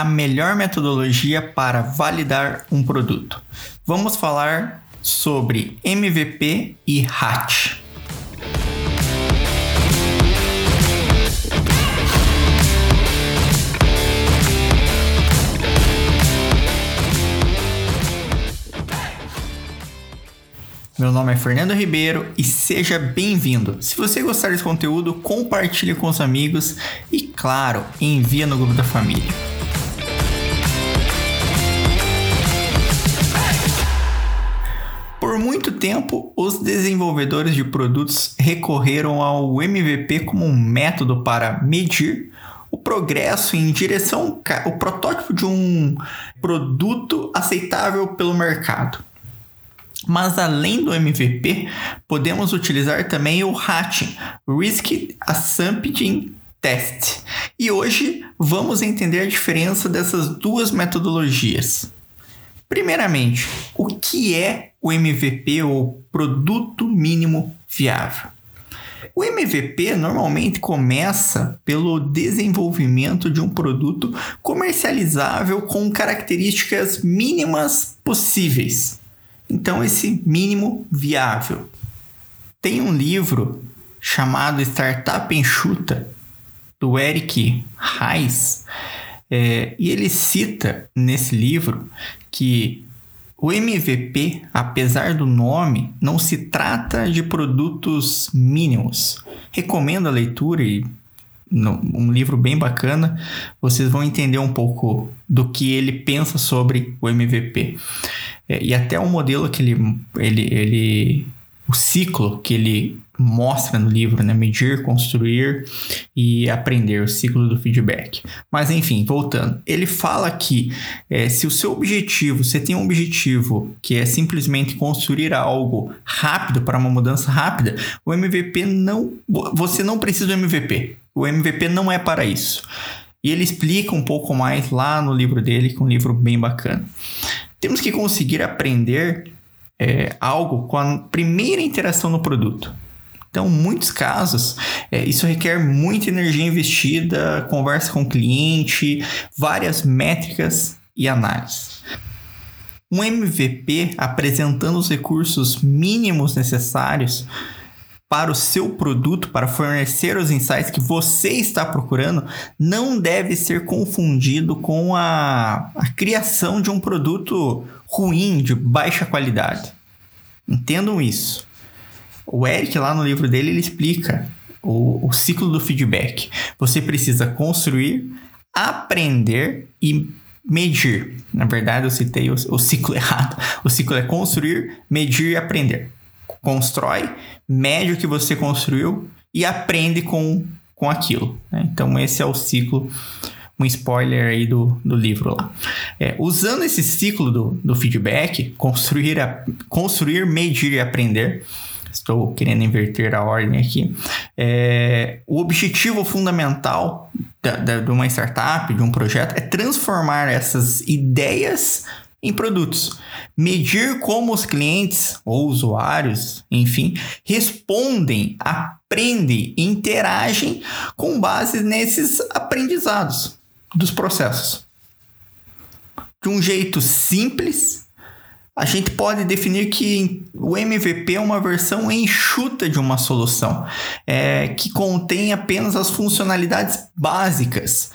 a melhor metodologia para validar um produto. Vamos falar sobre MVP e HAT. Meu nome é Fernando Ribeiro e seja bem-vindo. Se você gostar desse conteúdo, compartilhe com os amigos e, claro, envia no grupo da família. Tempo, os desenvolvedores de produtos recorreram ao MVP como um método para medir o progresso em direção ao protótipo de um produto aceitável pelo mercado. Mas além do MVP, podemos utilizar também o RAT, Risk Assumption Test. E hoje vamos entender a diferença dessas duas metodologias. Primeiramente, o que é o MVP ou produto mínimo viável? O MVP normalmente começa pelo desenvolvimento de um produto comercializável com características mínimas possíveis. Então, esse mínimo viável. Tem um livro chamado Startup Enxuta, do Eric Reis, é, e ele cita nesse livro que o MVP, apesar do nome, não se trata de produtos mínimos. Recomendo a leitura e um livro bem bacana, vocês vão entender um pouco do que ele pensa sobre o MVP. É, e até o modelo que ele, ele, ele. O ciclo que ele mostra no livro, né? Medir, construir e aprender, o ciclo do feedback. Mas enfim, voltando. Ele fala que é, se o seu objetivo, você tem um objetivo que é simplesmente construir algo rápido para uma mudança rápida, o MVP não. Você não precisa do MVP. O MVP não é para isso. E ele explica um pouco mais lá no livro dele, que é um livro bem bacana. Temos que conseguir aprender é, algo com a primeira interação no produto. Então, muitos casos, é, isso requer muita energia investida, conversa com o cliente, várias métricas e análises. Um MVP apresentando os recursos mínimos necessários para o seu produto, para fornecer os insights que você está procurando, não deve ser confundido com a, a criação de um produto ruim, de baixa qualidade. Entendam isso. O Eric, lá no livro dele, ele explica o, o ciclo do feedback. Você precisa construir, aprender e medir. Na verdade, eu citei o, o ciclo errado. O ciclo é construir, medir e aprender constrói, mede o que você construiu e aprende com, com aquilo. Né? Então, esse é o ciclo, um spoiler aí do, do livro lá. É, usando esse ciclo do, do feedback, construir, a, construir, medir e aprender. Estou querendo inverter a ordem aqui. É, o objetivo fundamental da, da, de uma startup, de um projeto, é transformar essas ideias em produtos. Medir como os clientes ou usuários, enfim, respondem, aprendem, interagem com base nesses aprendizados dos processos. De um jeito simples, a gente pode definir que o MVP é uma versão enxuta de uma solução, é, que contém apenas as funcionalidades básicas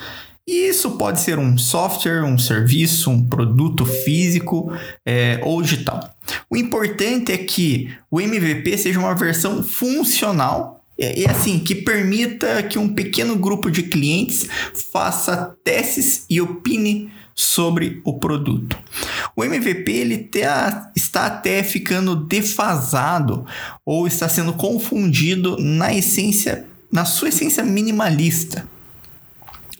e isso pode ser um software, um serviço, um produto físico é, ou digital. O importante é que o MVP seja uma versão funcional e assim que permita que um pequeno grupo de clientes faça testes e opine sobre o produto. O MVP ele está até ficando defasado ou está sendo confundido na essência, na sua essência minimalista.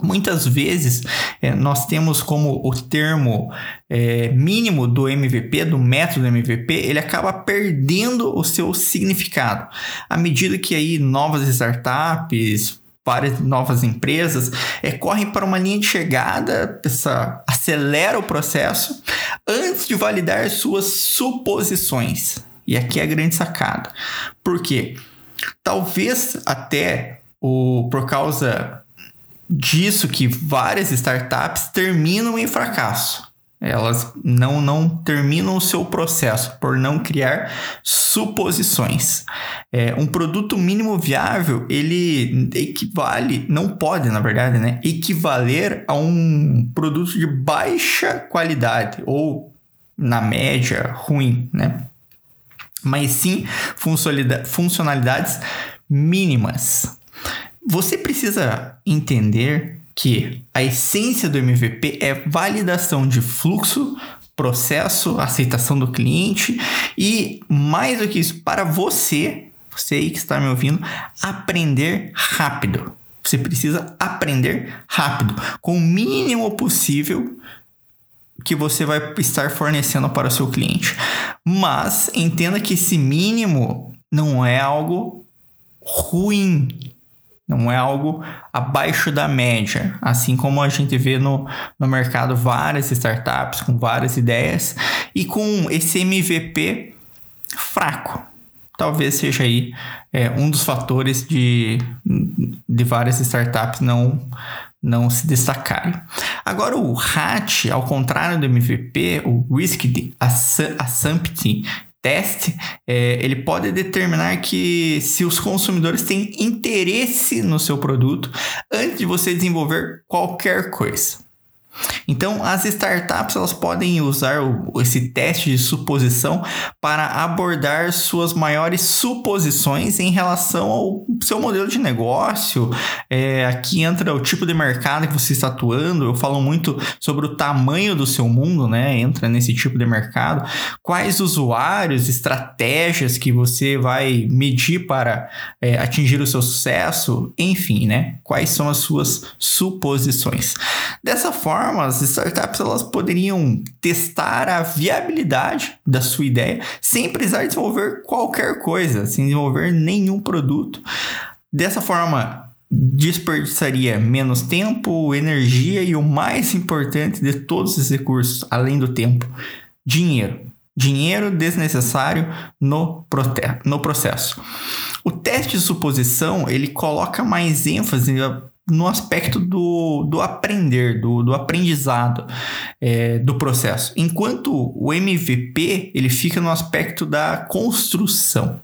Muitas vezes é, nós temos como o termo é, mínimo do MVP, do método MVP, ele acaba perdendo o seu significado. À medida que aí novas startups, várias novas empresas é, correm para uma linha de chegada, essa, acelera o processo antes de validar suas suposições. E aqui é a grande sacada. Por quê? Talvez até o, por causa disso que várias startups terminam em fracasso. Elas não, não terminam o seu processo por não criar suposições. É, um produto mínimo viável, ele equivale, não pode, na verdade, né, equivaler a um produto de baixa qualidade ou, na média, ruim, né? Mas sim funcionalidades mínimas. Você precisa entender que a essência do MVP é validação de fluxo, processo, aceitação do cliente e mais do que isso, para você, você aí que está me ouvindo, aprender rápido. Você precisa aprender rápido, com o mínimo possível que você vai estar fornecendo para o seu cliente. Mas entenda que esse mínimo não é algo ruim. Não é algo abaixo da média, assim como a gente vê no, no mercado várias startups com várias ideias e com esse MVP fraco. Talvez seja aí é, um dos fatores de, de várias startups não, não se destacarem. Agora, o RAT, ao contrário do MVP, o Risk Assumption teste, é, ele pode determinar que se os consumidores têm interesse no seu produto antes de você desenvolver qualquer coisa. Então, as startups elas podem usar o, esse teste de suposição para abordar suas maiores suposições em relação ao seu modelo de negócio. É, aqui entra o tipo de mercado que você está atuando. Eu falo muito sobre o tamanho do seu mundo, né? Entra nesse tipo de mercado. Quais usuários, estratégias que você vai medir para é, atingir o seu sucesso, enfim, né? Quais são as suas suposições. Dessa forma, as startups elas poderiam testar a viabilidade da sua ideia sem precisar desenvolver qualquer coisa, sem desenvolver nenhum produto. Dessa forma, desperdiçaria menos tempo, energia e o mais importante de todos esses recursos, além do tempo, dinheiro. Dinheiro desnecessário no, no processo. O teste de suposição ele coloca mais ênfase no aspecto do, do aprender, do, do aprendizado é, do processo. Enquanto o MVP ele fica no aspecto da construção.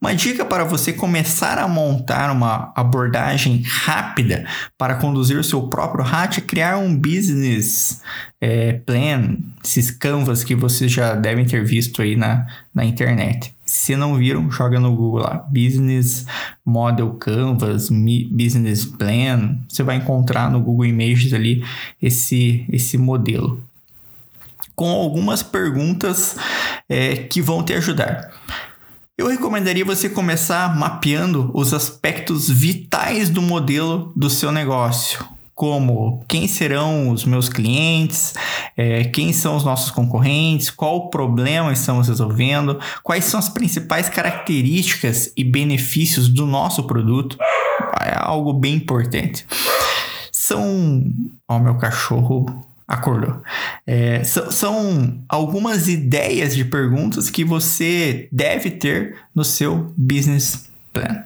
Uma dica para você começar a montar uma abordagem rápida para conduzir o seu próprio RAT é criar um business é, plan, esses canvas que vocês já devem ter visto aí na, na internet. Se não viram, joga no Google lá, Business Model Canvas, Business Plan. Você vai encontrar no Google Images ali esse, esse modelo. Com algumas perguntas é, que vão te ajudar. Eu recomendaria você começar mapeando os aspectos vitais do modelo do seu negócio como quem serão os meus clientes, é, quem são os nossos concorrentes, qual problema estamos resolvendo, quais são as principais características e benefícios do nosso produto. É algo bem importante. São. Ó, meu cachorro acordou. É, são, são algumas ideias de perguntas que você deve ter no seu business plan.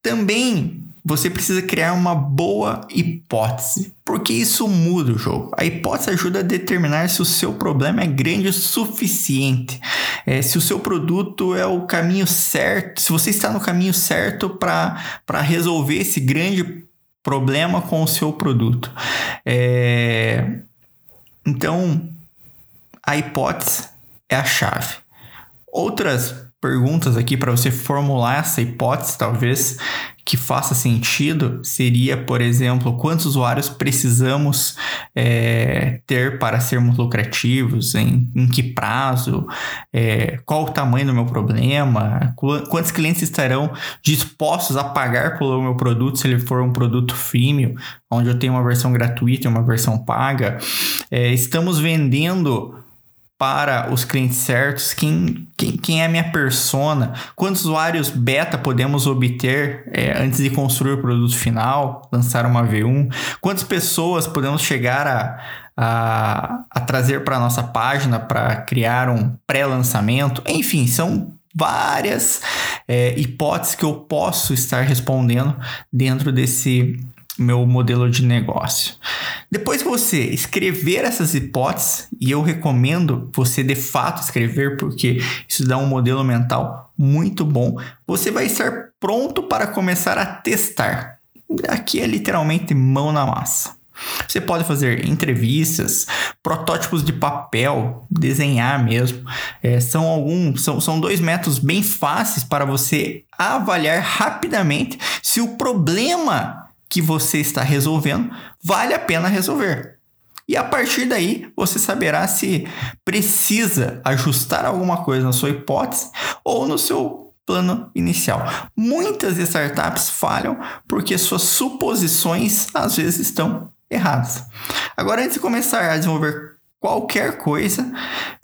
Também você precisa criar uma boa hipótese, porque isso muda o jogo. A hipótese ajuda a determinar se o seu problema é grande o suficiente, é, se o seu produto é o caminho certo, se você está no caminho certo para resolver esse grande problema com o seu produto. É, então, a hipótese é a chave. Outras perguntas aqui para você formular essa hipótese, talvez que faça sentido seria, por exemplo, quantos usuários precisamos é, ter para sermos lucrativos, em, em que prazo, é, qual o tamanho do meu problema, quantos clientes estarão dispostos a pagar pelo meu produto se ele for um produto freemium, onde eu tenho uma versão gratuita e uma versão paga. É, estamos vendendo para os clientes certos, quem, quem, quem é a minha persona, quantos usuários beta podemos obter é, antes de construir o produto final, lançar uma V1, quantas pessoas podemos chegar a, a, a trazer para a nossa página para criar um pré-lançamento, enfim, são várias é, hipóteses que eu posso estar respondendo dentro desse meu modelo de negócio. Depois você escrever essas hipóteses, e eu recomendo você de fato escrever, porque isso dá um modelo mental muito bom, você vai estar pronto para começar a testar. Aqui é literalmente mão na massa. Você pode fazer entrevistas, protótipos de papel, desenhar mesmo. É, são alguns, são, são dois métodos bem fáceis para você avaliar rapidamente se o problema que você está resolvendo vale a pena resolver. E a partir daí você saberá se precisa ajustar alguma coisa na sua hipótese ou no seu plano inicial. Muitas startups falham porque suas suposições às vezes estão erradas. Agora, antes de começar a desenvolver qualquer coisa,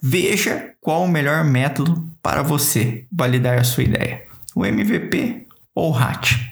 veja qual o melhor método para você validar a sua ideia: o MVP ou o RAT.